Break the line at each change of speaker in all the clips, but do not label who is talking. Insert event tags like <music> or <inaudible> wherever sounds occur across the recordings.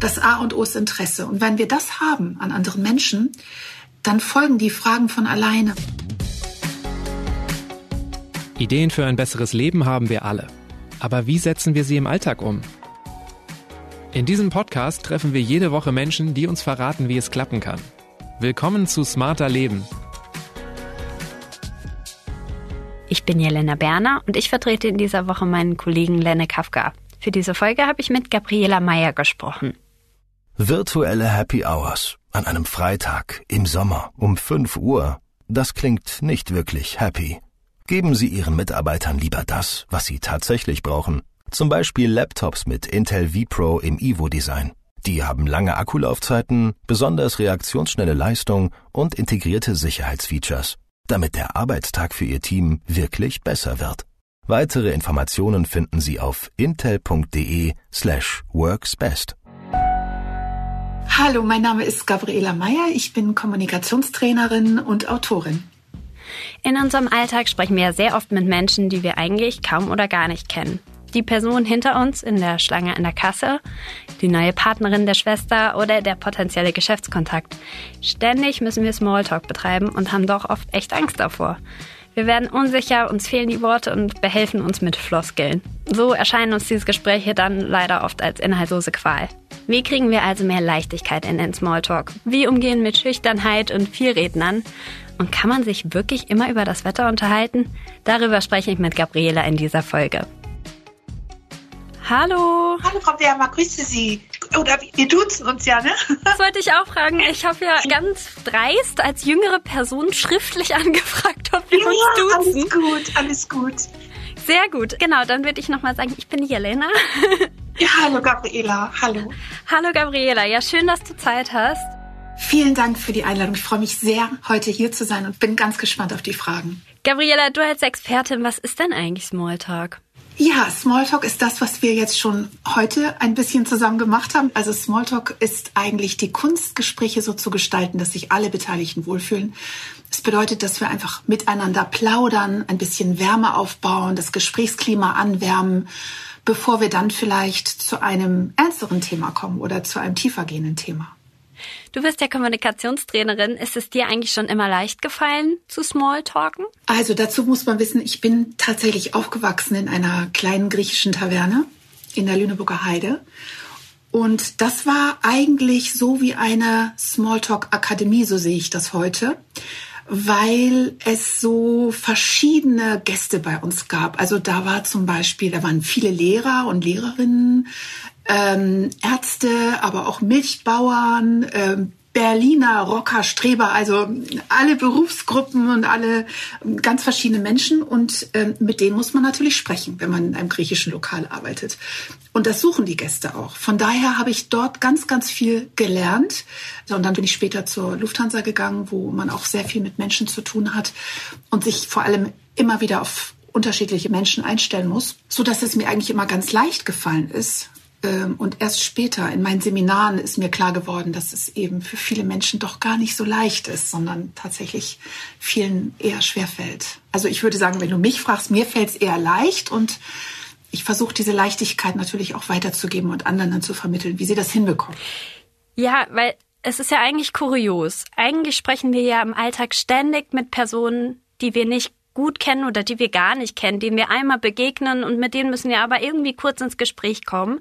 Das A und O ist Interesse. Und wenn wir das haben an anderen Menschen, dann folgen die Fragen von alleine.
Ideen für ein besseres Leben haben wir alle. Aber wie setzen wir sie im Alltag um? In diesem Podcast treffen wir jede Woche Menschen, die uns verraten, wie es klappen kann. Willkommen zu Smarter Leben.
Ich bin Jelena Berner und ich vertrete in dieser Woche meinen Kollegen Lenne Kafka. Für diese Folge habe ich mit Gabriela Meyer gesprochen.
Virtuelle Happy Hours an einem Freitag im Sommer um 5 Uhr. Das klingt nicht wirklich happy. Geben Sie Ihren Mitarbeitern lieber das, was sie tatsächlich brauchen. Zum Beispiel Laptops mit Intel vPro im Evo-Design. Die haben lange Akkulaufzeiten, besonders reaktionsschnelle Leistung und integrierte Sicherheitsfeatures, damit der Arbeitstag für Ihr Team wirklich besser wird. Weitere Informationen finden Sie auf intel.de slash worksbest.
Hallo, mein Name ist Gabriela Meyer. Ich bin Kommunikationstrainerin und Autorin.
In unserem Alltag sprechen wir sehr oft mit Menschen, die wir eigentlich kaum oder gar nicht kennen die Person hinter uns in der Schlange an der Kasse, die neue Partnerin der Schwester oder der potenzielle Geschäftskontakt. Ständig müssen wir Smalltalk betreiben und haben doch oft echt Angst davor. Wir werden unsicher, uns fehlen die Worte und behelfen uns mit Floskeln. So erscheinen uns diese Gespräche dann leider oft als inhaltslose Qual. Wie kriegen wir also mehr Leichtigkeit in den Smalltalk? Wie umgehen mit Schüchternheit und Vielrednern? Und kann man sich wirklich immer über das Wetter unterhalten? Darüber spreche ich mit Gabriela in dieser Folge. Hallo.
Hallo Frau Wermer, grüße Sie. Oder wir duzen uns ja, ne?
Das wollte ich auch fragen. Ich habe ja ganz dreist als jüngere Person schriftlich <laughs> angefragt, ob wir
ja,
uns duzen.
Alles gut, alles gut.
Sehr gut. Genau, dann würde ich nochmal sagen, ich bin Jelena. <laughs>
Ja, hallo Gabriela, hallo.
Hallo Gabriela, ja schön, dass du Zeit hast.
Vielen Dank für die Einladung. Ich freue mich sehr, heute hier zu sein und bin ganz gespannt auf die Fragen.
Gabriela, du als Expertin, was ist denn eigentlich Smalltalk?
Ja, Smalltalk ist das, was wir jetzt schon heute ein bisschen zusammen gemacht haben. Also Smalltalk ist eigentlich die Kunst, Gespräche so zu gestalten, dass sich alle Beteiligten wohlfühlen. Es bedeutet, dass wir einfach miteinander plaudern, ein bisschen Wärme aufbauen, das Gesprächsklima anwärmen, bevor wir dann vielleicht zu einem ernsteren Thema kommen oder zu einem tiefergehenden Thema.
Du bist ja Kommunikationstrainerin. Ist es dir eigentlich schon immer leicht gefallen zu Smalltalken?
Also dazu muss man wissen, ich bin tatsächlich aufgewachsen in einer kleinen griechischen Taverne in der Lüneburger Heide. Und das war eigentlich so wie eine Smalltalk-Akademie, so sehe ich das heute, weil es so verschiedene Gäste bei uns gab. Also da war zum Beispiel, da waren viele Lehrer und Lehrerinnen, ähm, Ärzte, aber auch Milchbauern, ähm, Berliner Rocker, Streber, also alle Berufsgruppen und alle ganz verschiedene Menschen. Und ähm, mit denen muss man natürlich sprechen, wenn man in einem griechischen Lokal arbeitet. Und das suchen die Gäste auch. Von daher habe ich dort ganz, ganz viel gelernt. Und dann bin ich später zur Lufthansa gegangen, wo man auch sehr viel mit Menschen zu tun hat und sich vor allem immer wieder auf unterschiedliche Menschen einstellen muss, so dass es mir eigentlich immer ganz leicht gefallen ist, ähm, und erst später in meinen Seminaren ist mir klar geworden, dass es eben für viele Menschen doch gar nicht so leicht ist, sondern tatsächlich vielen eher schwer fällt. Also ich würde sagen, wenn du mich fragst, mir fällt es eher leicht und ich versuche diese Leichtigkeit natürlich auch weiterzugeben und anderen dann zu vermitteln, wie sie das hinbekommen.
Ja, weil es ist ja eigentlich kurios. Eigentlich sprechen wir ja im Alltag ständig mit Personen, die wir nicht gut kennen oder die wir gar nicht kennen, denen wir einmal begegnen und mit denen müssen wir aber irgendwie kurz ins Gespräch kommen.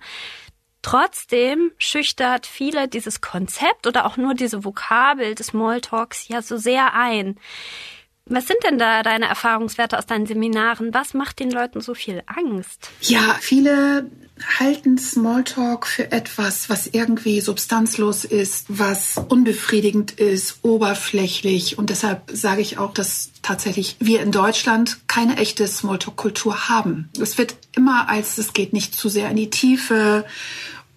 Trotzdem schüchtert viele dieses Konzept oder auch nur diese Vokabel des Smalltalks ja so sehr ein. Was sind denn da deine Erfahrungswerte aus deinen Seminaren? Was macht den Leuten so viel Angst?
Ja, viele halten Smalltalk für etwas, was irgendwie substanzlos ist, was unbefriedigend ist, oberflächlich. Und deshalb sage ich auch, dass tatsächlich wir in Deutschland keine echte Smalltalk-Kultur haben. Es wird immer als, es geht nicht zu sehr in die Tiefe.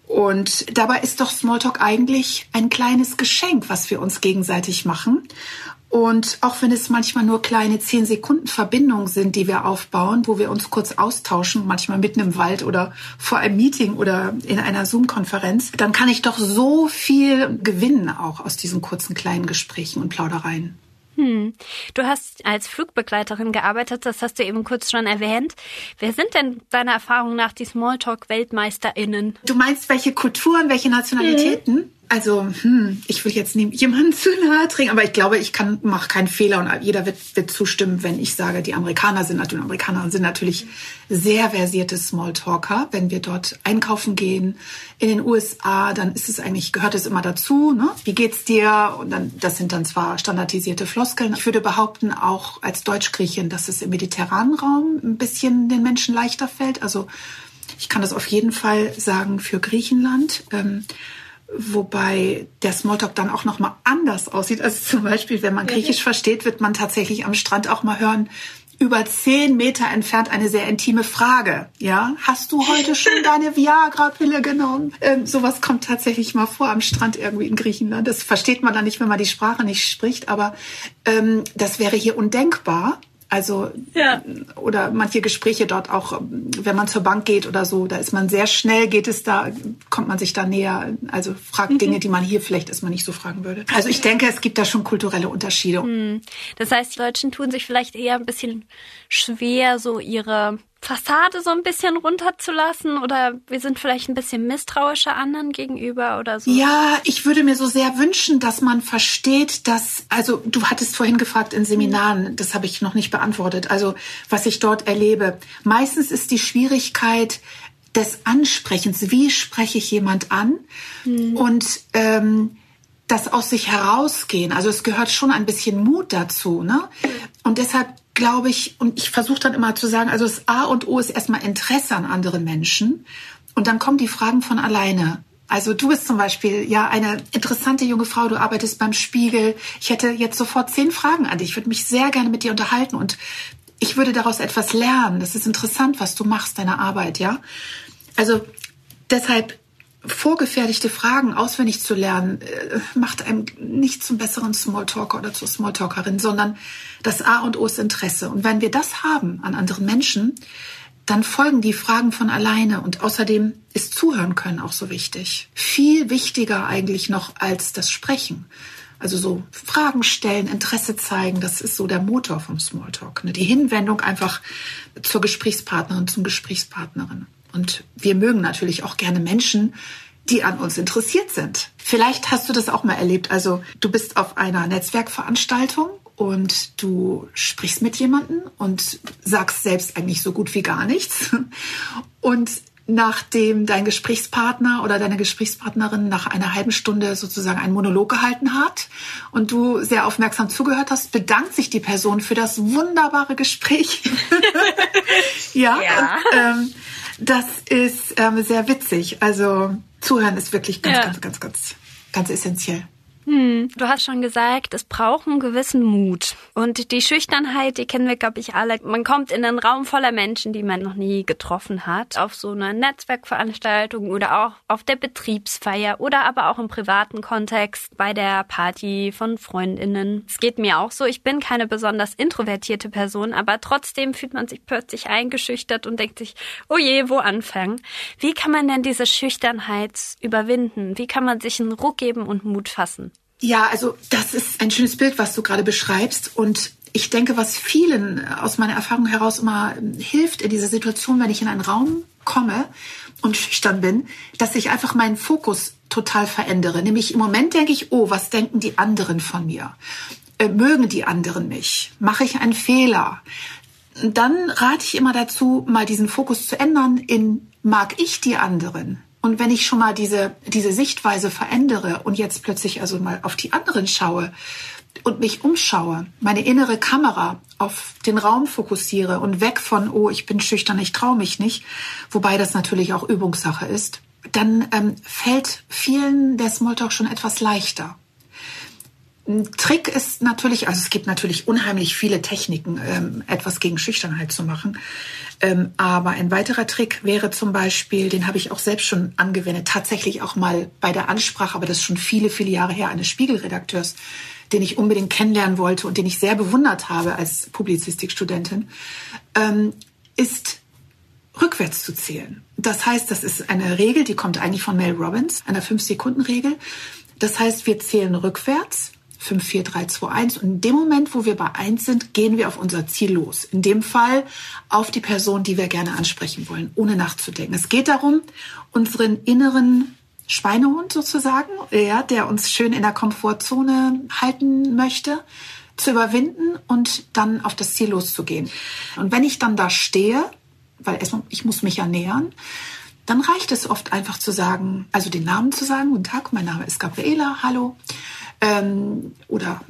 Und dabei ist doch Smalltalk eigentlich ein kleines Geschenk, was wir uns gegenseitig machen. Und auch wenn es manchmal nur kleine 10 Sekunden Verbindungen sind, die wir aufbauen, wo wir uns kurz austauschen, manchmal mitten im Wald oder vor einem Meeting oder in einer Zoom-Konferenz, dann kann ich doch so viel gewinnen auch aus diesen kurzen kleinen Gesprächen und Plaudereien.
Hm. Du hast als Flugbegleiterin gearbeitet, das hast du eben kurz schon erwähnt. Wer sind denn deiner Erfahrung nach die Smalltalk-WeltmeisterInnen?
Du meinst, welche Kulturen, welche Nationalitäten? Mhm. Also, hm, ich will jetzt jemanden zu nahe trinken, aber ich glaube, ich kann, mache keinen Fehler und jeder wird, wird zustimmen, wenn ich sage, die Amerikaner sind natürlich, Amerikaner sind natürlich sehr versierte Smalltalker. Wenn wir dort einkaufen gehen in den USA, dann ist es eigentlich, gehört es immer dazu, ne? Wie geht's dir? Und dann, das sind dann zwar standardisierte Floskeln. Ich würde behaupten, auch als Deutschgriechin, dass es im mediterranen Raum ein bisschen den Menschen leichter fällt. Also, ich kann das auf jeden Fall sagen für Griechenland. Ähm, Wobei der Smalltalk dann auch noch mal anders aussieht. Also zum Beispiel, wenn man Griechisch versteht, wird man tatsächlich am Strand auch mal hören, über zehn Meter entfernt eine sehr intime Frage. Ja, hast du heute schon deine Viagra-Pille genommen? Ähm, sowas kommt tatsächlich mal vor am Strand irgendwie in Griechenland. Das versteht man dann nicht, wenn man die Sprache nicht spricht, aber ähm, das wäre hier undenkbar. Also ja. oder manche Gespräche dort auch, wenn man zur Bank geht oder so, da ist man sehr schnell, geht es da, kommt man sich da näher, also fragt mhm. Dinge, die man hier vielleicht erstmal nicht so fragen würde. Also ich denke, es gibt da schon kulturelle Unterschiede. Mhm.
Das heißt, die Deutschen tun sich vielleicht eher ein bisschen schwer, so ihre Fassade so ein bisschen runterzulassen oder wir sind vielleicht ein bisschen misstrauischer anderen gegenüber oder so?
Ja, ich würde mir so sehr wünschen, dass man versteht, dass, also du hattest vorhin gefragt in Seminaren, das habe ich noch nicht beantwortet, also was ich dort erlebe. Meistens ist die Schwierigkeit des Ansprechens, wie spreche ich jemand an mhm. und ähm, das aus sich herausgehen. Also es gehört schon ein bisschen Mut dazu. Ne? Und deshalb glaube ich, und ich versuche dann immer zu sagen, also das A und O ist erstmal Interesse an anderen Menschen. Und dann kommen die Fragen von alleine. Also du bist zum Beispiel ja eine interessante junge Frau, du arbeitest beim Spiegel. Ich hätte jetzt sofort zehn Fragen an dich. Ich würde mich sehr gerne mit dir unterhalten und ich würde daraus etwas lernen. Das ist interessant, was du machst, deine Arbeit, ja. Also deshalb vorgefertigte Fragen auswendig zu lernen, äh, macht einem nicht zum besseren Smalltalker oder zur Smalltalkerin, sondern das A und O ist Interesse. Und wenn wir das haben an anderen Menschen, dann folgen die Fragen von alleine. Und außerdem ist Zuhören können auch so wichtig. Viel wichtiger eigentlich noch als das Sprechen. Also so Fragen stellen, Interesse zeigen, das ist so der Motor vom Smalltalk. Ne? Die Hinwendung einfach zur Gesprächspartnerin, zum Gesprächspartnerin. Und wir mögen natürlich auch gerne Menschen, die an uns interessiert sind. Vielleicht hast du das auch mal erlebt. Also du bist auf einer Netzwerkveranstaltung und du sprichst mit jemandem und sagst selbst eigentlich so gut wie gar nichts. <laughs> Und nachdem dein Gesprächspartner oder deine Gesprächspartnerin nach einer halben Stunde sozusagen einen Monolog gehalten hat und du sehr aufmerksam zugehört hast, bedankt sich die Person für das wunderbare Gespräch. <laughs> ja. ja. Und, ähm, das ist ähm, sehr witzig. Also zuhören ist wirklich ganz, ja. ganz, ganz, ganz, ganz essentiell.
Hm, du hast schon gesagt, es braucht einen gewissen Mut. Und die Schüchternheit, die kennen wir, glaube ich, alle. Man kommt in einen Raum voller Menschen, die man noch nie getroffen hat, auf so einer Netzwerkveranstaltung oder auch auf der Betriebsfeier oder aber auch im privaten Kontext bei der Party von Freundinnen. Es geht mir auch so, ich bin keine besonders introvertierte Person, aber trotzdem fühlt man sich plötzlich eingeschüchtert und denkt sich, oh je, wo anfangen? Wie kann man denn diese Schüchternheit überwinden? Wie kann man sich einen Ruck geben und Mut fassen?
Ja, also das ist ein schönes Bild, was du gerade beschreibst. Und ich denke, was vielen aus meiner Erfahrung heraus immer hilft in dieser Situation, wenn ich in einen Raum komme und schüchtern bin, dass ich einfach meinen Fokus total verändere. Nämlich im Moment denke ich, oh, was denken die anderen von mir? Äh, mögen die anderen mich? Mache ich einen Fehler? Dann rate ich immer dazu, mal diesen Fokus zu ändern in mag ich die anderen? Und wenn ich schon mal diese, diese Sichtweise verändere und jetzt plötzlich also mal auf die anderen schaue und mich umschaue, meine innere Kamera auf den Raum fokussiere und weg von, oh, ich bin schüchtern, ich traue mich nicht, wobei das natürlich auch Übungssache ist, dann ähm, fällt vielen der Smalltalk schon etwas leichter. Ein Trick ist natürlich, also es gibt natürlich unheimlich viele Techniken, ähm, etwas gegen Schüchternheit zu machen. Ähm, aber ein weiterer Trick wäre zum Beispiel, den habe ich auch selbst schon angewendet, tatsächlich auch mal bei der Ansprache, aber das ist schon viele, viele Jahre her, eines Spiegelredakteurs, den ich unbedingt kennenlernen wollte und den ich sehr bewundert habe als Publizistikstudentin, ähm, ist rückwärts zu zählen. Das heißt, das ist eine Regel, die kommt eigentlich von Mel Robbins, einer Fünf-Sekunden-Regel. Das heißt, wir zählen rückwärts 5, 4, 3, 2, 1. Und in dem Moment, wo wir bei 1 sind, gehen wir auf unser Ziel los. In dem Fall auf die Person, die wir gerne ansprechen wollen, ohne nachzudenken. Es geht darum, unseren inneren Schweinehund sozusagen, ja, der uns schön in der Komfortzone halten möchte, zu überwinden und dann auf das Ziel loszugehen. Und wenn ich dann da stehe, weil erstmal, ich muss mich ja nähern, dann reicht es oft einfach zu sagen, also den Namen zu sagen, guten Tag, mein Name ist Gabriela, hallo. Ähm, oder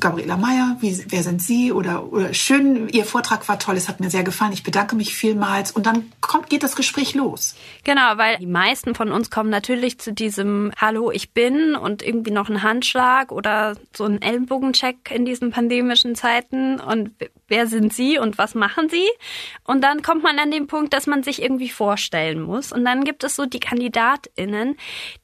Gabriela Meyer, wie, wer sind Sie? Oder, oder schön, Ihr Vortrag war toll, es hat mir sehr gefallen, ich bedanke mich vielmals. Und dann kommt, geht das Gespräch los.
Genau, weil die meisten von uns kommen natürlich zu diesem Hallo, ich bin und irgendwie noch ein Handschlag oder so ein Ellenbogencheck in diesen pandemischen Zeiten und wer sind Sie und was machen Sie? Und dann kommt man an den Punkt, dass man sich irgendwie vorstellen muss. Und dann gibt es so die KandidatInnen,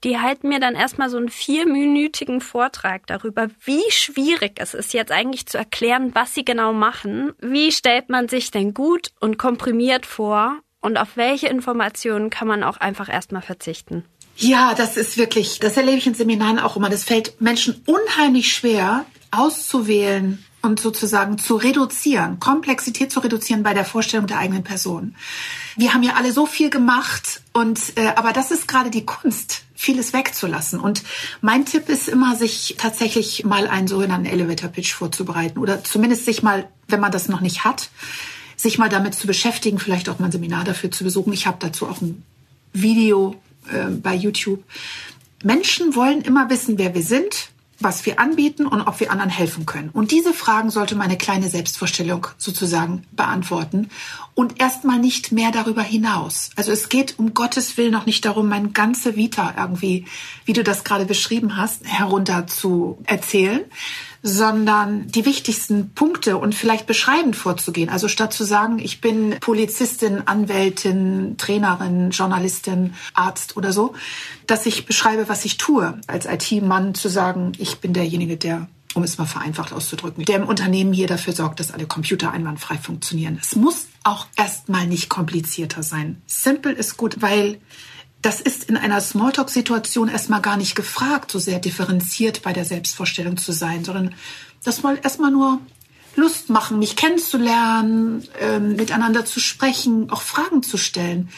die halten mir dann erstmal so einen vierminütigen Vortrag darüber, wie schwierig es ist, jetzt eigentlich zu erklären, was sie genau machen. Wie stellt man sich denn gut und komprimiert vor? Und auf welche Informationen kann man auch einfach erstmal verzichten?
Ja, das ist wirklich, das erlebe ich in Seminaren auch immer. Das fällt Menschen unheimlich schwer, auszuwählen und sozusagen zu reduzieren, Komplexität zu reduzieren bei der Vorstellung der eigenen Person. Wir haben ja alle so viel gemacht und äh, aber das ist gerade die Kunst, vieles wegzulassen. Und mein Tipp ist immer, sich tatsächlich mal einen sogenannten Elevator Pitch vorzubereiten oder zumindest sich mal, wenn man das noch nicht hat, sich mal damit zu beschäftigen, vielleicht auch mal ein Seminar dafür zu besuchen. Ich habe dazu auch ein Video äh, bei YouTube. Menschen wollen immer wissen, wer wir sind, was wir anbieten und ob wir anderen helfen können. Und diese Fragen sollte meine kleine Selbstvorstellung sozusagen beantworten und erstmal nicht mehr darüber hinaus. Also es geht um Gottes Willen noch nicht darum, meine ganze Vita irgendwie, wie du das gerade beschrieben hast, herunter zu erzählen, sondern die wichtigsten Punkte und vielleicht beschreibend vorzugehen. Also statt zu sagen, ich bin Polizistin, Anwältin, Trainerin, Journalistin, Arzt oder so, dass ich beschreibe, was ich tue. Als IT-Mann zu sagen, ich bin derjenige, der um es mal vereinfacht auszudrücken, der im Unternehmen hier dafür sorgt, dass alle Computer einwandfrei funktionieren. Es muss auch erstmal nicht komplizierter sein. Simple ist gut, weil das ist in einer Smalltalk-Situation erstmal gar nicht gefragt, so sehr differenziert bei der Selbstvorstellung zu sein, sondern das mal erstmal nur Lust machen, mich kennenzulernen, ähm, miteinander zu sprechen, auch Fragen zu stellen.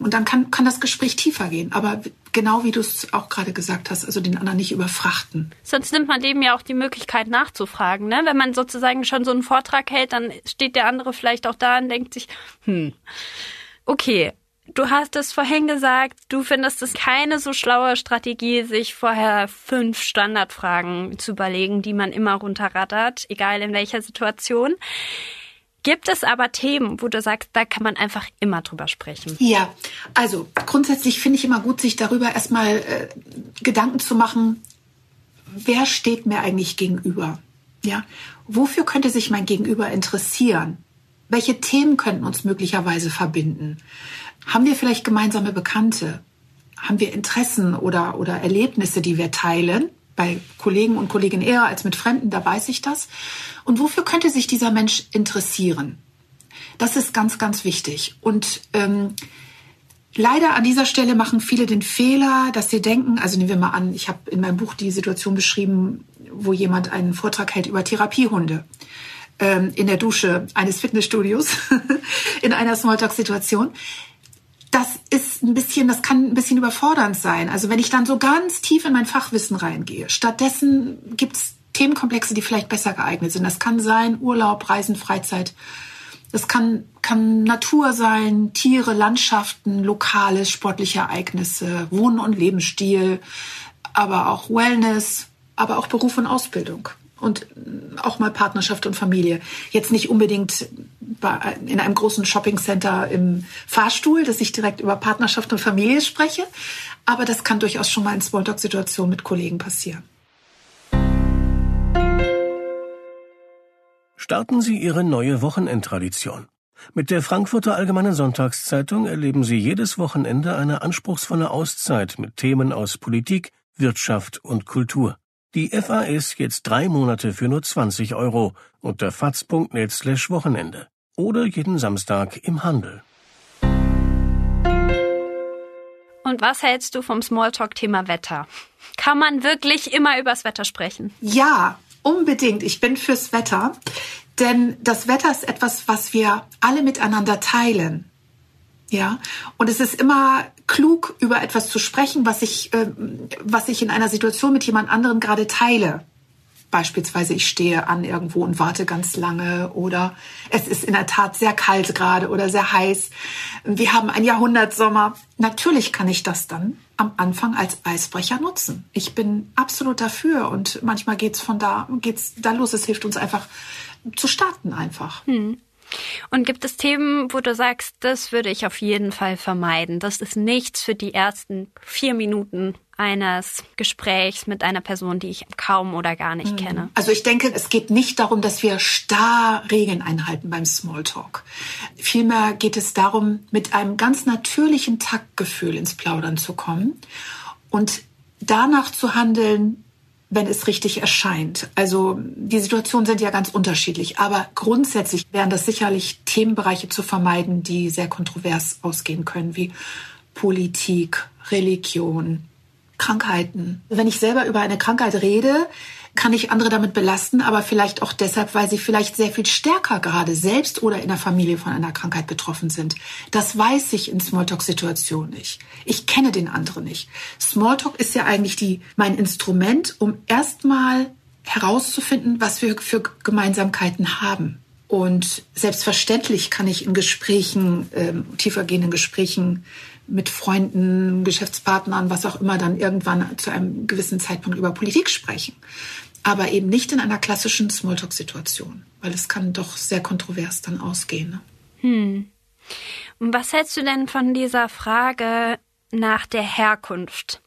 Und dann kann, kann das Gespräch tiefer gehen. Aber genau wie du es auch gerade gesagt hast, also den anderen nicht überfrachten.
Sonst nimmt man dem ja auch die Möglichkeit nachzufragen. Ne? Wenn man sozusagen schon so einen Vortrag hält, dann steht der andere vielleicht auch da und denkt sich, hm, okay, Du hast es vorhin gesagt, du findest es keine so schlaue Strategie, sich vorher fünf Standardfragen zu überlegen, die man immer runterrattert, egal in welcher Situation. Gibt es aber Themen, wo du sagst, da kann man einfach immer drüber sprechen?
Ja, also grundsätzlich finde ich immer gut, sich darüber erstmal äh, Gedanken zu machen, wer steht mir eigentlich gegenüber? Ja, wofür könnte sich mein Gegenüber interessieren? Welche Themen könnten uns möglicherweise verbinden? Haben wir vielleicht gemeinsame Bekannte? Haben wir Interessen oder, oder Erlebnisse, die wir teilen? Bei Kollegen und Kolleginnen eher als mit Fremden, da weiß ich das. Und wofür könnte sich dieser Mensch interessieren? Das ist ganz, ganz wichtig. Und ähm, leider an dieser Stelle machen viele den Fehler, dass sie denken, also nehmen wir mal an, ich habe in meinem Buch die Situation beschrieben, wo jemand einen Vortrag hält über Therapiehunde ähm, in der Dusche eines Fitnessstudios <laughs> in einer Smalltalk-Situation das ist ein bisschen, das kann ein bisschen überfordernd sein. Also wenn ich dann so ganz tief in mein Fachwissen reingehe. Stattdessen gibt's Themenkomplexe, die vielleicht besser geeignet sind. Das kann sein Urlaub, Reisen, Freizeit. Das kann, kann Natur sein, Tiere, Landschaften, lokale sportliche Ereignisse, Wohnen und Lebensstil, aber auch Wellness, aber auch Beruf und Ausbildung und auch mal Partnerschaft und Familie. Jetzt nicht unbedingt in einem großen Shoppingcenter im Fahrstuhl, dass ich direkt über Partnerschaft und Familie spreche, aber das kann durchaus schon mal in Smalltalk-Situationen mit Kollegen passieren.
Starten Sie Ihre neue Wochenendtradition. Mit der Frankfurter Allgemeinen Sonntagszeitung erleben Sie jedes Wochenende eine anspruchsvolle Auszeit mit Themen aus Politik, Wirtschaft und Kultur. Die FAS jetzt drei Monate für nur 20 Euro unter faz.net slash Wochenende oder jeden Samstag im Handel.
Und was hältst du vom Smalltalk-Thema Wetter? Kann man wirklich immer übers Wetter sprechen?
Ja, unbedingt. Ich bin fürs Wetter. Denn das Wetter ist etwas, was wir alle miteinander teilen. Ja, und es ist immer klug, über etwas zu sprechen, was ich, äh, was ich in einer Situation mit jemand anderem gerade teile. Beispielsweise, ich stehe an irgendwo und warte ganz lange oder es ist in der Tat sehr kalt gerade oder sehr heiß. Wir haben ein Jahrhundertsommer. Natürlich kann ich das dann am Anfang als Eisbrecher nutzen. Ich bin absolut dafür und manchmal geht's von da, geht's da los. Es hilft uns einfach zu starten einfach.
Hm. Und gibt es Themen, wo du sagst, das würde ich auf jeden Fall vermeiden? Das ist nichts für die ersten vier Minuten eines Gesprächs mit einer Person, die ich kaum oder gar nicht mhm. kenne.
Also ich denke, es geht nicht darum, dass wir starr Regeln einhalten beim Smalltalk. Vielmehr geht es darum, mit einem ganz natürlichen Taktgefühl ins Plaudern zu kommen und danach zu handeln, wenn es richtig erscheint. Also die Situationen sind ja ganz unterschiedlich, aber grundsätzlich wären das sicherlich Themenbereiche zu vermeiden, die sehr kontrovers ausgehen können, wie Politik, Religion, Krankheiten. Wenn ich selber über eine Krankheit rede, kann ich andere damit belasten, aber vielleicht auch deshalb, weil sie vielleicht sehr viel stärker gerade selbst oder in der Familie von einer Krankheit betroffen sind. Das weiß ich in Smalltalk-Situationen nicht. Ich kenne den anderen nicht. Smalltalk ist ja eigentlich die, mein Instrument, um erstmal herauszufinden, was wir für Gemeinsamkeiten haben. Und selbstverständlich kann ich in Gesprächen, ähm, tiefergehenden Gesprächen mit Freunden, Geschäftspartnern, was auch immer, dann irgendwann zu einem gewissen Zeitpunkt über Politik sprechen aber eben nicht in einer klassischen Smalltalk-Situation, weil es kann doch sehr kontrovers dann ausgehen. Ne?
Hm. Und was hältst du denn von dieser Frage nach der Herkunft?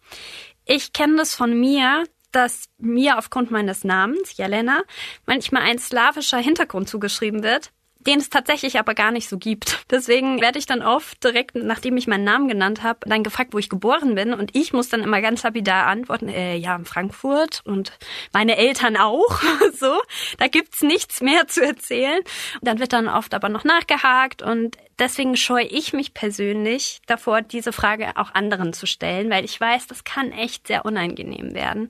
Ich kenne das von mir, dass mir aufgrund meines Namens, Jelena, manchmal ein slawischer Hintergrund zugeschrieben wird den es tatsächlich aber gar nicht so gibt. Deswegen werde ich dann oft direkt, nachdem ich meinen Namen genannt habe, dann gefragt, wo ich geboren bin. Und ich muss dann immer ganz lapidar antworten, äh, ja, in Frankfurt und meine Eltern auch. <laughs> so, da gibt's nichts mehr zu erzählen. Dann wird dann oft aber noch nachgehakt und deswegen scheue ich mich persönlich davor, diese Frage auch anderen zu stellen, weil ich weiß, das kann echt sehr unangenehm werden.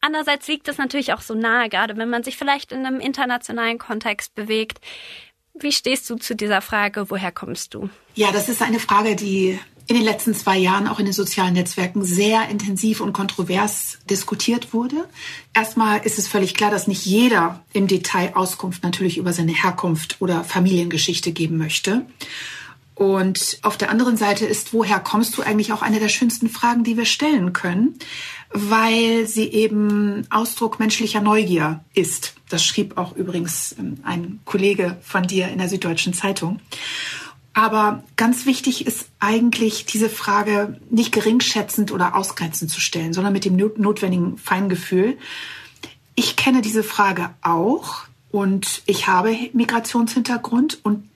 Andererseits liegt es natürlich auch so nahe, gerade wenn man sich vielleicht in einem internationalen Kontext bewegt, wie stehst du zu dieser Frage, woher kommst du?
Ja, das ist eine Frage, die in den letzten zwei Jahren auch in den sozialen Netzwerken sehr intensiv und kontrovers diskutiert wurde. Erstmal ist es völlig klar, dass nicht jeder im Detail Auskunft natürlich über seine Herkunft oder Familiengeschichte geben möchte. Und auf der anderen Seite ist, woher kommst du eigentlich auch eine der schönsten Fragen, die wir stellen können, weil sie eben Ausdruck menschlicher Neugier ist. Das schrieb auch übrigens ähm, ein Kollege von dir in der Süddeutschen Zeitung. Aber ganz wichtig ist eigentlich, diese Frage nicht geringschätzend oder ausgrenzend zu stellen, sondern mit dem notwendigen Feingefühl. Ich kenne diese Frage auch und ich habe Migrationshintergrund und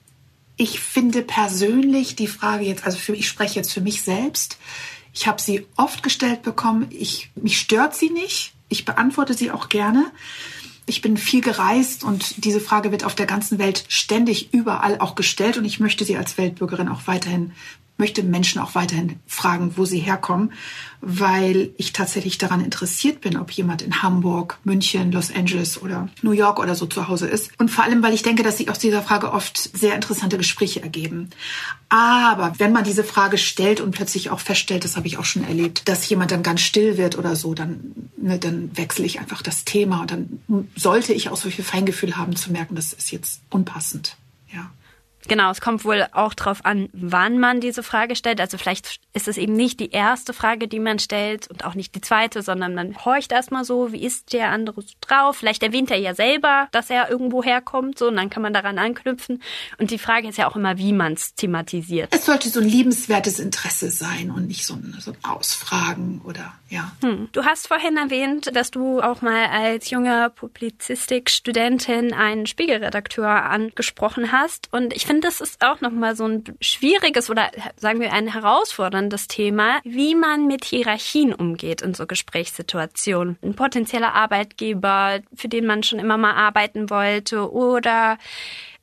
ich finde persönlich die Frage jetzt, also für, ich spreche jetzt für mich selbst, ich habe sie oft gestellt bekommen. Ich, mich stört sie nicht. Ich beantworte sie auch gerne. Ich bin viel gereist und diese Frage wird auf der ganzen Welt ständig überall auch gestellt und ich möchte sie als Weltbürgerin auch weiterhin möchte Menschen auch weiterhin fragen, wo sie herkommen, weil ich tatsächlich daran interessiert bin, ob jemand in Hamburg, München, Los Angeles oder New York oder so zu Hause ist. Und vor allem, weil ich denke, dass sich aus dieser Frage oft sehr interessante Gespräche ergeben. Aber wenn man diese Frage stellt und plötzlich auch feststellt, das habe ich auch schon erlebt, dass jemand dann ganz still wird oder so, dann, ne, dann wechsle ich einfach das Thema und dann sollte ich auch so viel Feingefühl haben zu merken, das ist jetzt unpassend. Ja.
Genau, es kommt wohl auch darauf an, wann man diese Frage stellt. Also vielleicht ist es eben nicht die erste Frage, die man stellt und auch nicht die zweite, sondern man horcht erstmal so, wie ist der andere so drauf? Vielleicht erwähnt er ja selber, dass er irgendwo herkommt, so, und dann kann man daran anknüpfen. Und die Frage ist ja auch immer, wie man es thematisiert.
Es sollte so ein liebenswertes Interesse sein und nicht so ein, so ein Ausfragen oder ja.
Hm. Du hast vorhin erwähnt, dass du auch mal als junge Publizistikstudentin einen Spiegelredakteur angesprochen hast und ich finde, das ist auch nochmal so ein schwieriges oder sagen wir ein herausforderndes Thema, wie man mit Hierarchien umgeht in so Gesprächssituationen. Ein potenzieller Arbeitgeber, für den man schon immer mal arbeiten wollte oder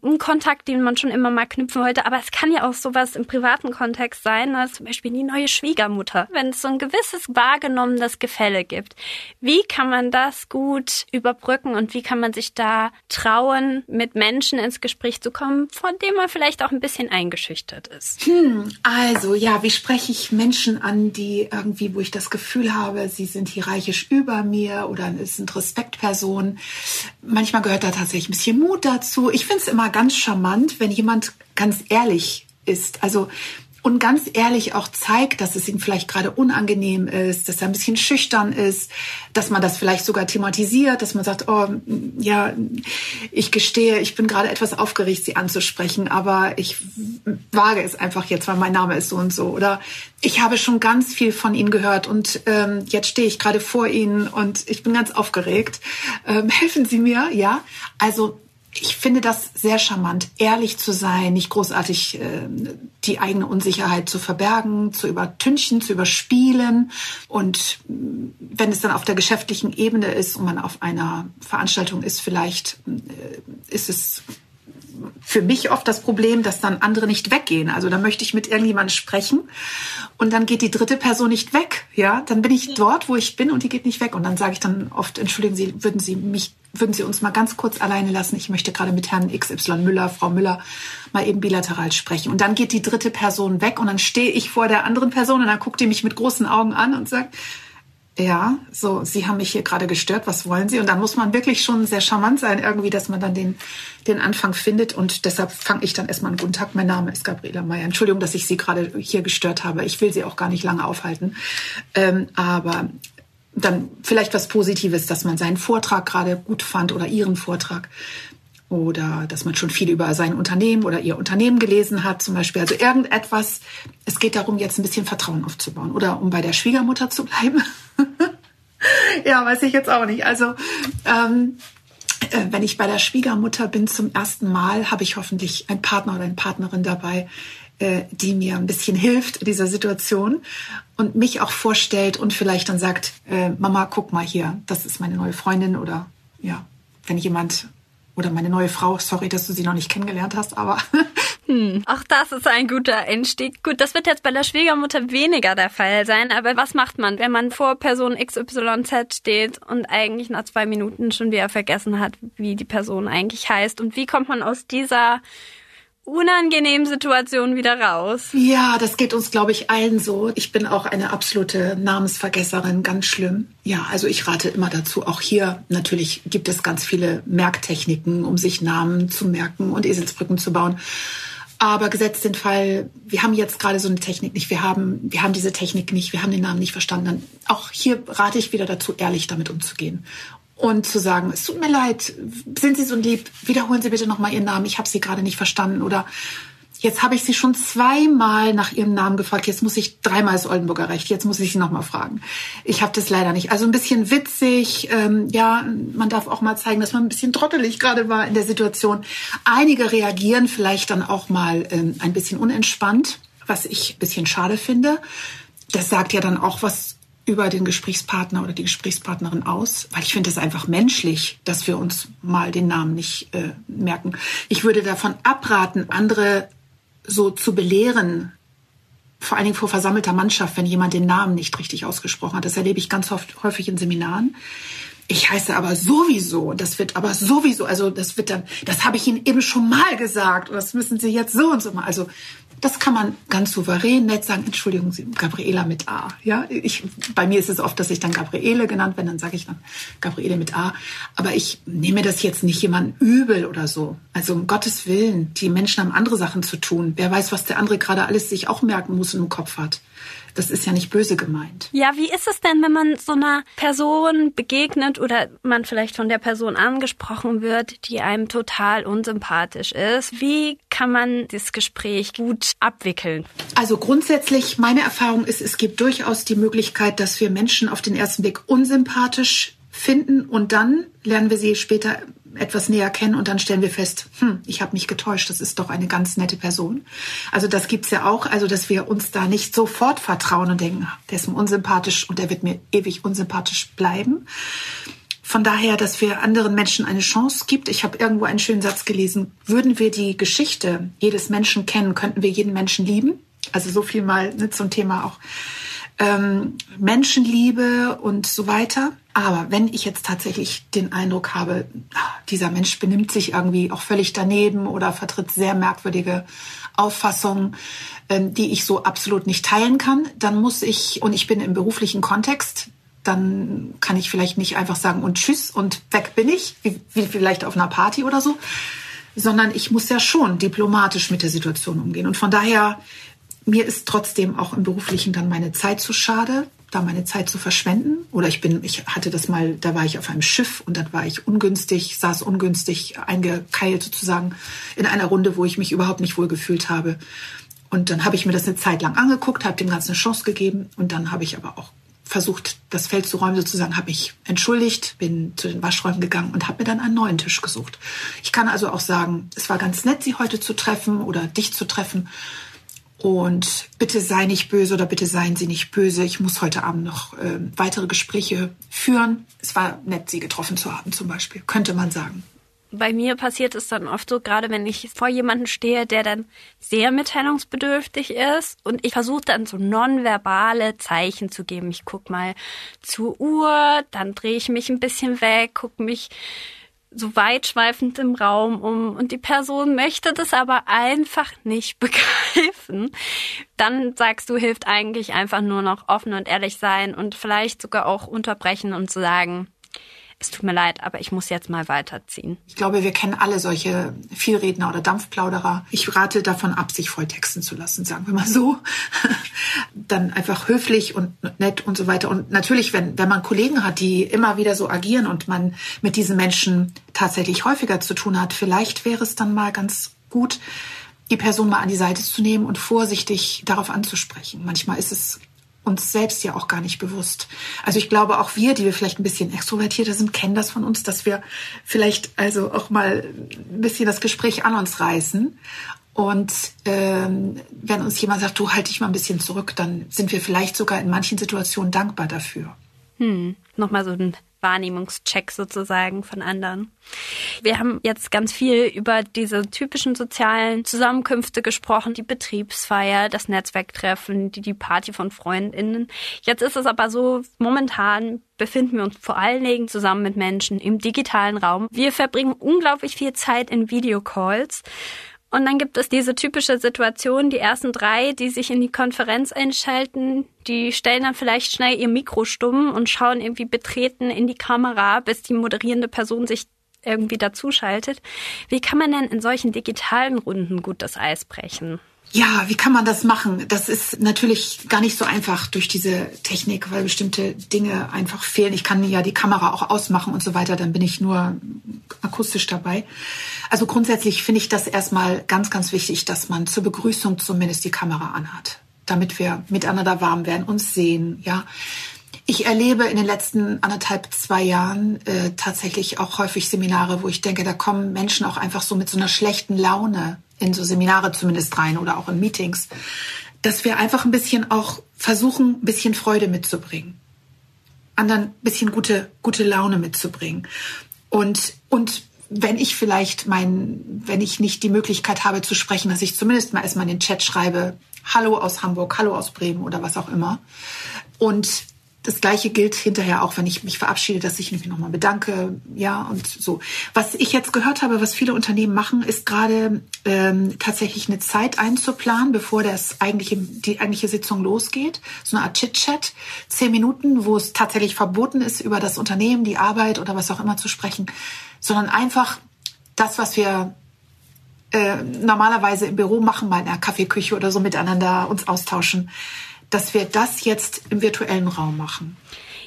ein Kontakt, den man schon immer mal knüpfen wollte. Aber es kann ja auch sowas im privaten Kontext sein, als zum Beispiel die neue Schwiegermutter. Wenn es so ein gewisses wahrgenommenes Gefälle gibt, wie kann man das gut überbrücken und wie kann man sich da trauen, mit Menschen ins Gespräch zu kommen, von denen man vielleicht auch ein bisschen eingeschüchtert ist?
Hm, also ja, wie spreche ich Menschen an, die irgendwie, wo ich das Gefühl habe, sie sind hierarchisch über mir oder es sind Respektpersonen. Manchmal gehört da tatsächlich ein bisschen Mut dazu. Ich finde es immer ganz charmant, wenn jemand ganz ehrlich ist. Also und ganz ehrlich auch zeigt, dass es ihm vielleicht gerade unangenehm ist, dass er ein bisschen schüchtern ist, dass man das vielleicht sogar thematisiert, dass man sagt, oh, ja, ich gestehe, ich bin gerade etwas aufgeregt, sie anzusprechen, aber ich wage es einfach jetzt, weil mein Name ist so und so. Oder ich habe schon ganz viel von Ihnen gehört und ähm, jetzt stehe ich gerade vor Ihnen und ich bin ganz aufgeregt. Ähm, <laughs> helfen Sie mir, ja? Also ich finde das sehr charmant, ehrlich zu sein, nicht großartig äh, die eigene Unsicherheit zu verbergen, zu übertünchen, zu überspielen. Und mm, wenn es dann auf der geschäftlichen Ebene ist und man auf einer Veranstaltung ist, vielleicht äh, ist es für mich oft das Problem, dass dann andere nicht weggehen. Also da möchte ich mit irgendjemandem sprechen und dann geht die dritte Person nicht weg. Ja, dann bin ich dort, wo ich bin und die geht nicht weg. Und dann sage ich dann oft, entschuldigen Sie, würden Sie mich, würden Sie uns mal ganz kurz alleine lassen? Ich möchte gerade mit Herrn XY Müller, Frau Müller mal eben bilateral sprechen. Und dann geht die dritte Person weg und dann stehe ich vor der anderen Person und dann guckt die mich mit großen Augen an und sagt, ja, so, Sie haben mich hier gerade gestört, was wollen Sie? Und dann muss man wirklich schon sehr charmant sein, irgendwie, dass man dann den, den Anfang findet. Und deshalb fange ich dann erstmal an. Guten Tag, mein Name ist Gabriela Meyer. Entschuldigung, dass ich Sie gerade hier gestört habe. Ich will Sie auch gar nicht lange aufhalten. Ähm, aber dann vielleicht was Positives, dass man seinen Vortrag gerade gut fand oder Ihren Vortrag oder dass man schon viel über sein Unternehmen oder ihr Unternehmen gelesen hat, zum Beispiel. Also irgendetwas. Es geht darum, jetzt ein bisschen Vertrauen aufzubauen oder um bei der Schwiegermutter zu bleiben. <laughs> <laughs> ja, weiß ich jetzt auch nicht. Also ähm, äh, wenn ich bei der Schwiegermutter bin zum ersten Mal, habe ich hoffentlich einen Partner oder eine Partnerin dabei, äh, die mir ein bisschen hilft in dieser Situation und mich auch vorstellt und vielleicht dann sagt, äh, Mama, guck mal hier, das ist meine neue Freundin oder ja, wenn jemand oder meine neue Frau, sorry, dass du sie noch nicht kennengelernt hast, aber. <laughs>
hm, auch das ist ein guter Einstieg. Gut, das wird jetzt bei der Schwiegermutter weniger der Fall sein, aber was macht man, wenn man vor Person XYZ steht und eigentlich nach zwei Minuten schon wieder vergessen hat, wie die Person eigentlich heißt? Und wie kommt man aus dieser unangenehmen Situation wieder raus.
Ja, das geht uns, glaube ich, allen so. Ich bin auch eine absolute Namensvergesserin, ganz schlimm. Ja, also ich rate immer dazu, auch hier natürlich gibt es ganz viele Merktechniken, um sich Namen zu merken und Eselsbrücken zu bauen. Aber gesetzt den Fall, wir haben jetzt gerade so eine Technik nicht, wir haben, wir haben diese Technik nicht, wir haben den Namen nicht verstanden. Dann auch hier rate ich wieder dazu, ehrlich damit umzugehen. Und zu sagen, es tut mir leid, sind Sie so lieb, wiederholen Sie bitte nochmal Ihren Namen, ich habe Sie gerade nicht verstanden. Oder jetzt habe ich Sie schon zweimal nach Ihrem Namen gefragt, jetzt muss ich dreimal das Oldenburger Recht, jetzt muss ich Sie nochmal fragen. Ich habe das leider nicht. Also ein bisschen witzig, ähm, ja, man darf auch mal zeigen, dass man ein bisschen trottelig gerade war in der Situation. Einige reagieren vielleicht dann auch mal ähm, ein bisschen unentspannt, was ich ein bisschen schade finde. Das sagt ja dann auch was über den Gesprächspartner oder die Gesprächspartnerin aus, weil ich finde es einfach menschlich, dass wir uns mal den Namen nicht äh, merken. Ich würde davon abraten, andere so zu belehren, vor allen Dingen vor versammelter Mannschaft, wenn jemand den Namen nicht richtig ausgesprochen hat. Das erlebe ich ganz oft, häufig in Seminaren. Ich heiße aber sowieso, das wird aber sowieso, also das wird dann, das habe ich Ihnen eben schon mal gesagt, und das müssen Sie jetzt so und so mal. Also das kann man ganz souverän nett sagen. Entschuldigung, Gabriela mit A. Ja, ich, bei mir ist es oft, dass ich dann Gabriele genannt werde, dann sage ich dann Gabriele mit A. Aber ich nehme das jetzt nicht jemandem übel oder so. Also um Gottes Willen, die Menschen haben andere Sachen zu tun. Wer weiß, was der andere gerade alles sich auch merken muss und im Kopf hat. Das ist ja nicht böse gemeint.
Ja, wie ist es denn, wenn man so einer Person begegnet oder man vielleicht von der Person angesprochen wird, die einem total unsympathisch ist? Wie kann man das Gespräch gut abwickeln?
Also grundsätzlich, meine Erfahrung ist, es gibt durchaus die Möglichkeit, dass wir Menschen auf den ersten Blick unsympathisch finden und dann lernen wir sie später etwas näher kennen und dann stellen wir fest, hm, ich habe mich getäuscht, das ist doch eine ganz nette Person. Also das gibt's ja auch, also dass wir uns da nicht sofort vertrauen und denken, der ist mir unsympathisch und der wird mir ewig unsympathisch bleiben. von daher, dass wir anderen Menschen eine Chance gibt. Ich habe irgendwo einen schönen Satz gelesen. Würden wir die Geschichte jedes Menschen kennen, könnten wir jeden Menschen lieben. Also so viel mal ne, zum Thema auch ähm, Menschenliebe und so weiter. Aber wenn ich jetzt tatsächlich den Eindruck habe, ah, dieser Mensch benimmt sich irgendwie auch völlig daneben oder vertritt sehr merkwürdige Auffassungen, ähm, die ich so absolut nicht teilen kann, dann muss ich, und ich bin im beruflichen Kontext, dann kann ich vielleicht nicht einfach sagen und tschüss und weg bin ich, wie, wie vielleicht auf einer Party oder so, sondern ich muss ja schon diplomatisch mit der Situation umgehen. Und von daher, mir ist trotzdem auch im beruflichen dann meine Zeit zu schade, da meine Zeit zu verschwenden. Oder ich bin, ich hatte das mal, da war ich auf einem Schiff und dann war ich ungünstig, saß ungünstig eingekeilt sozusagen in einer Runde, wo ich mich überhaupt nicht wohl gefühlt habe. Und dann habe ich mir das eine Zeit lang angeguckt, habe dem Ganzen eine Chance gegeben und dann habe ich aber auch versucht, das Feld zu räumen sozusagen, habe mich entschuldigt, bin zu den Waschräumen gegangen und habe mir dann einen neuen Tisch gesucht. Ich kann also auch sagen, es war ganz nett, Sie heute zu treffen oder dich zu treffen. Und bitte sei nicht böse oder bitte seien Sie nicht böse. Ich muss heute Abend noch äh, weitere Gespräche führen. Es war nett, Sie getroffen zu haben zum Beispiel, könnte man sagen
bei mir passiert es dann oft so, gerade wenn ich vor jemanden stehe, der dann sehr mitteilungsbedürftig ist und ich versuche dann so nonverbale Zeichen zu geben. Ich guck mal zur Uhr, dann drehe ich mich ein bisschen weg, gucke mich so weitschweifend im Raum um und die Person möchte das aber einfach nicht <laughs> begreifen, dann sagst du, hilft eigentlich einfach nur noch offen und ehrlich sein und vielleicht sogar auch unterbrechen und zu sagen, es tut mir leid, aber ich muss jetzt mal weiterziehen.
Ich glaube, wir kennen alle solche Vielredner oder Dampfplauderer. Ich rate davon ab, sich volltexten zu lassen, sagen wir mal so. <laughs> Dann einfach höflich und nett und so weiter. Und natürlich, wenn, wenn man Kollegen hat, die immer wieder so agieren und man mit diesen Menschen tatsächlich häufiger zu tun hat, vielleicht wäre es dann mal ganz gut, die Person mal an die Seite zu nehmen und vorsichtig darauf anzusprechen. Manchmal ist es uns selbst ja auch gar nicht bewusst. Also ich glaube, auch wir, die wir vielleicht ein bisschen extrovertierter sind, kennen das von uns, dass wir vielleicht also auch mal ein bisschen das Gespräch an uns reißen. Und ähm, wenn uns jemand sagt, du halte dich mal ein bisschen zurück, dann sind wir vielleicht sogar in manchen Situationen dankbar dafür.
Hm, nochmal so ein Wahrnehmungscheck sozusagen von anderen. Wir haben jetzt ganz viel über diese typischen sozialen Zusammenkünfte gesprochen, die Betriebsfeier, das Netzwerktreffen, die, die Party von Freundinnen. Jetzt ist es aber so, momentan befinden wir uns vor allen Dingen zusammen mit Menschen im digitalen Raum. Wir verbringen unglaublich viel Zeit in Videocalls und dann gibt es diese typische Situation, die ersten drei, die sich in die Konferenz einschalten, die stellen dann vielleicht schnell ihr Mikro stumm und schauen irgendwie betreten in die Kamera, bis die moderierende Person sich irgendwie dazuschaltet. Wie kann man denn in solchen digitalen Runden gut das Eis brechen?
Ja, wie kann man das machen? Das ist natürlich gar nicht so einfach durch diese Technik, weil bestimmte Dinge einfach fehlen. Ich kann ja die Kamera auch ausmachen und so weiter, dann bin ich nur akustisch dabei. Also grundsätzlich finde ich das erstmal ganz, ganz wichtig, dass man zur Begrüßung zumindest die Kamera anhat, damit wir miteinander warm werden, uns sehen, ja. Ich erlebe in den letzten anderthalb, zwei Jahren äh, tatsächlich auch häufig Seminare, wo ich denke, da kommen Menschen auch einfach so mit so einer schlechten Laune in so Seminare zumindest rein oder auch in Meetings, dass wir einfach ein bisschen auch versuchen, ein bisschen Freude mitzubringen. Anderen ein bisschen gute, gute Laune mitzubringen. Und, und wenn ich vielleicht mein, wenn ich nicht die Möglichkeit habe zu sprechen, dass ich zumindest mal erstmal in den Chat schreibe, Hallo aus Hamburg, Hallo aus Bremen oder was auch immer. Und das Gleiche gilt hinterher auch, wenn ich mich verabschiede, dass ich mich nochmal bedanke, ja und so. Was ich jetzt gehört habe, was viele Unternehmen machen, ist gerade ähm, tatsächlich eine Zeit einzuplanen, bevor das eigentliche, die eigentliche Sitzung losgeht. So eine Art Chit-Chat, zehn Minuten, wo es tatsächlich verboten ist, über das Unternehmen, die Arbeit oder was auch immer zu sprechen, sondern einfach das, was wir äh, normalerweise im Büro machen, mal in der Kaffeeküche oder so miteinander uns austauschen dass wir das jetzt im virtuellen Raum machen.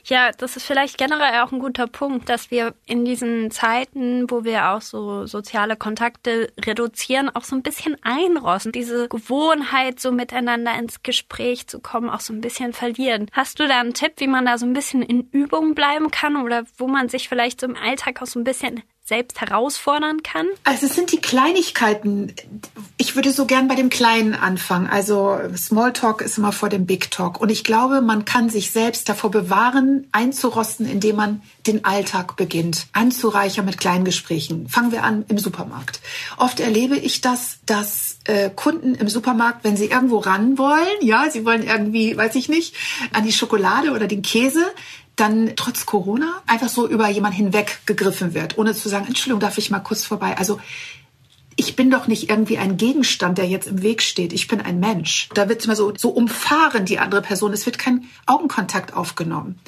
Ja, das ist vielleicht generell auch ein guter Punkt, dass wir in diesen Zeiten, wo wir auch so soziale Kontakte reduzieren, auch so ein bisschen einrosten. Diese Gewohnheit, so miteinander ins Gespräch zu kommen, auch so ein bisschen verlieren. Hast du da einen Tipp, wie man da so ein bisschen in Übung bleiben kann oder wo man sich vielleicht so im Alltag auch so ein bisschen selbst herausfordern kann?
Also es sind die Kleinigkeiten. Ich würde so gern bei dem Kleinen anfangen. Also Smalltalk ist immer vor dem Big Talk. Und ich glaube, man kann sich selbst davor bewahren, einzurosten, indem man den Alltag beginnt. Anzureichern mit kleinen Gesprächen. Fangen wir an im Supermarkt. Oft erlebe ich das, dass äh, Kunden im Supermarkt, wenn sie irgendwo ran wollen, ja, sie wollen irgendwie, weiß ich nicht, an die Schokolade oder den Käse, dann trotz Corona einfach so über jemand hinweg gegriffen wird, ohne zu sagen, Entschuldigung, darf ich mal kurz vorbei. Also ich bin doch nicht irgendwie ein Gegenstand, der jetzt im Weg steht. Ich bin ein Mensch. Da wird es immer so, so umfahren, die andere Person. Es wird kein Augenkontakt aufgenommen.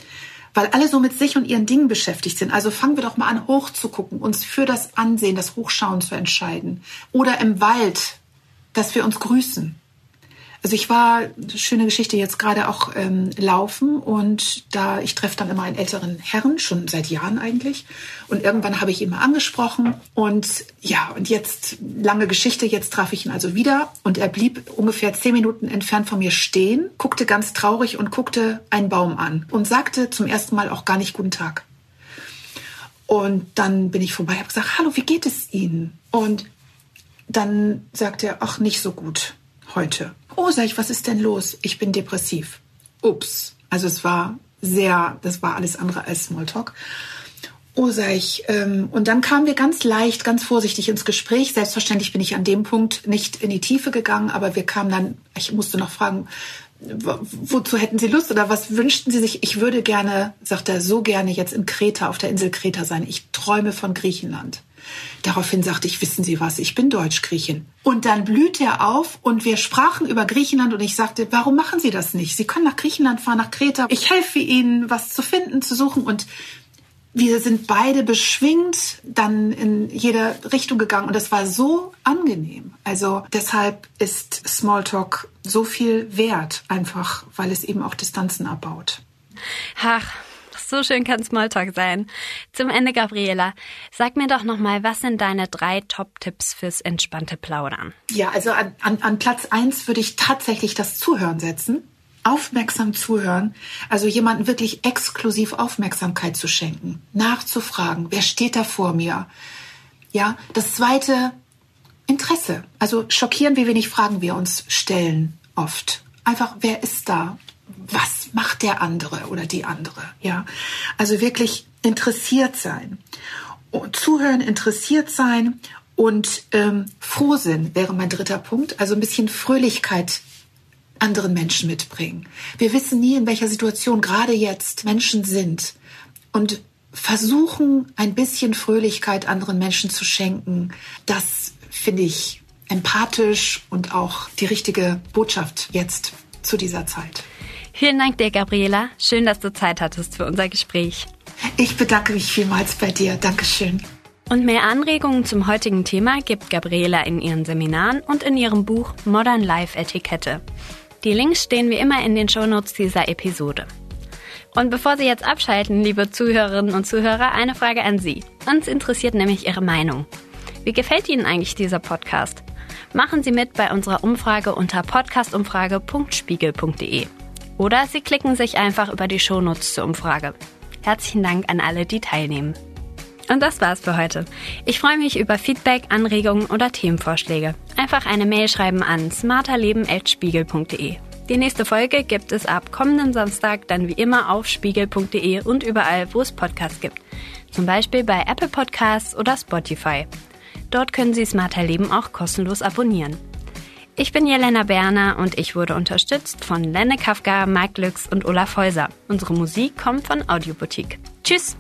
Weil alle so mit sich und ihren Dingen beschäftigt sind. Also fangen wir doch mal an, hochzugucken, uns für das Ansehen, das Hochschauen zu entscheiden. Oder im Wald, dass wir uns grüßen. Also ich war, schöne Geschichte, jetzt gerade auch ähm, laufen und da, ich treffe dann immer einen älteren Herrn, schon seit Jahren eigentlich. Und irgendwann habe ich ihn mal angesprochen und ja, und jetzt, lange Geschichte, jetzt traf ich ihn also wieder und er blieb ungefähr zehn Minuten entfernt von mir stehen, guckte ganz traurig und guckte einen Baum an und sagte zum ersten Mal auch gar nicht Guten Tag. Und dann bin ich vorbei, habe gesagt, hallo, wie geht es Ihnen? Und dann sagte er, ach, nicht so gut heute. Oh, sag ich, was ist denn los? Ich bin depressiv. Ups. Also es war sehr, das war alles andere als Smalltalk. Oh, sag ich. Ähm, und dann kamen wir ganz leicht, ganz vorsichtig ins Gespräch. Selbstverständlich bin ich an dem Punkt nicht in die Tiefe gegangen, aber wir kamen dann, ich musste noch fragen, wozu hätten Sie Lust oder was wünschten Sie sich? Ich würde gerne, sagt er, so gerne jetzt in Kreta, auf der Insel Kreta sein. Ich träume von Griechenland. Daraufhin sagte ich, wissen Sie was, ich bin Deutsch-Griechin. Und dann blühte er auf und wir sprachen über Griechenland und ich sagte, warum machen Sie das nicht? Sie können nach Griechenland fahren, nach Kreta. Ich helfe Ihnen, was zu finden, zu suchen und wir sind beide beschwingt dann in jede Richtung gegangen und das war so angenehm. Also deshalb ist Smalltalk so viel wert, einfach weil es eben auch Distanzen abbaut.
Ach, so schön kann Smalltalk sein. Zum Ende, Gabriela, sag mir doch nochmal, was sind deine drei Top-Tipps fürs entspannte Plaudern?
Ja, also an, an, an Platz eins würde ich tatsächlich das Zuhören setzen. Aufmerksam zuhören, also jemanden wirklich exklusiv Aufmerksamkeit zu schenken, nachzufragen, wer steht da vor mir? Ja, das zweite, Interesse. Also schockieren, wie wenig Fragen wir uns stellen oft. Einfach, wer ist da? Was macht der andere oder die andere? Ja, also wirklich interessiert sein, zuhören, interessiert sein und ähm, Frohsinn wäre mein dritter Punkt. Also ein bisschen Fröhlichkeit anderen Menschen mitbringen. Wir wissen nie, in welcher Situation gerade jetzt Menschen sind und versuchen, ein bisschen Fröhlichkeit anderen Menschen zu schenken. Das finde ich empathisch und auch die richtige Botschaft jetzt zu dieser Zeit.
Vielen Dank dir, Gabriela. Schön, dass du Zeit hattest für unser Gespräch.
Ich bedanke mich vielmals bei dir. Dankeschön.
Und mehr Anregungen zum heutigen Thema gibt Gabriela in ihren Seminaren und in ihrem Buch Modern Life Etikette. Die Links stehen wie immer in den Shownotes dieser Episode. Und bevor Sie jetzt abschalten, liebe Zuhörerinnen und Zuhörer, eine Frage an Sie. Uns interessiert nämlich Ihre Meinung. Wie gefällt Ihnen eigentlich dieser Podcast? Machen Sie mit bei unserer Umfrage unter podcastumfrage.spiegel.de. Oder Sie klicken sich einfach über die Shownotes zur Umfrage. Herzlichen Dank an alle, die teilnehmen. Und das war's für heute. Ich freue mich über Feedback, Anregungen oder Themenvorschläge. Einfach eine Mail schreiben an smarterleben.spiegel.de. Die nächste Folge gibt es ab kommenden Samstag dann wie immer auf spiegel.de und überall, wo es Podcasts gibt. Zum Beispiel bei Apple Podcasts oder Spotify. Dort können Sie Smarter Leben auch kostenlos abonnieren. Ich bin Jelena Berner und ich wurde unterstützt von Lenne Kafka, Mark Lüx und Olaf Häuser. Unsere Musik kommt von Audioboutique. Tschüss!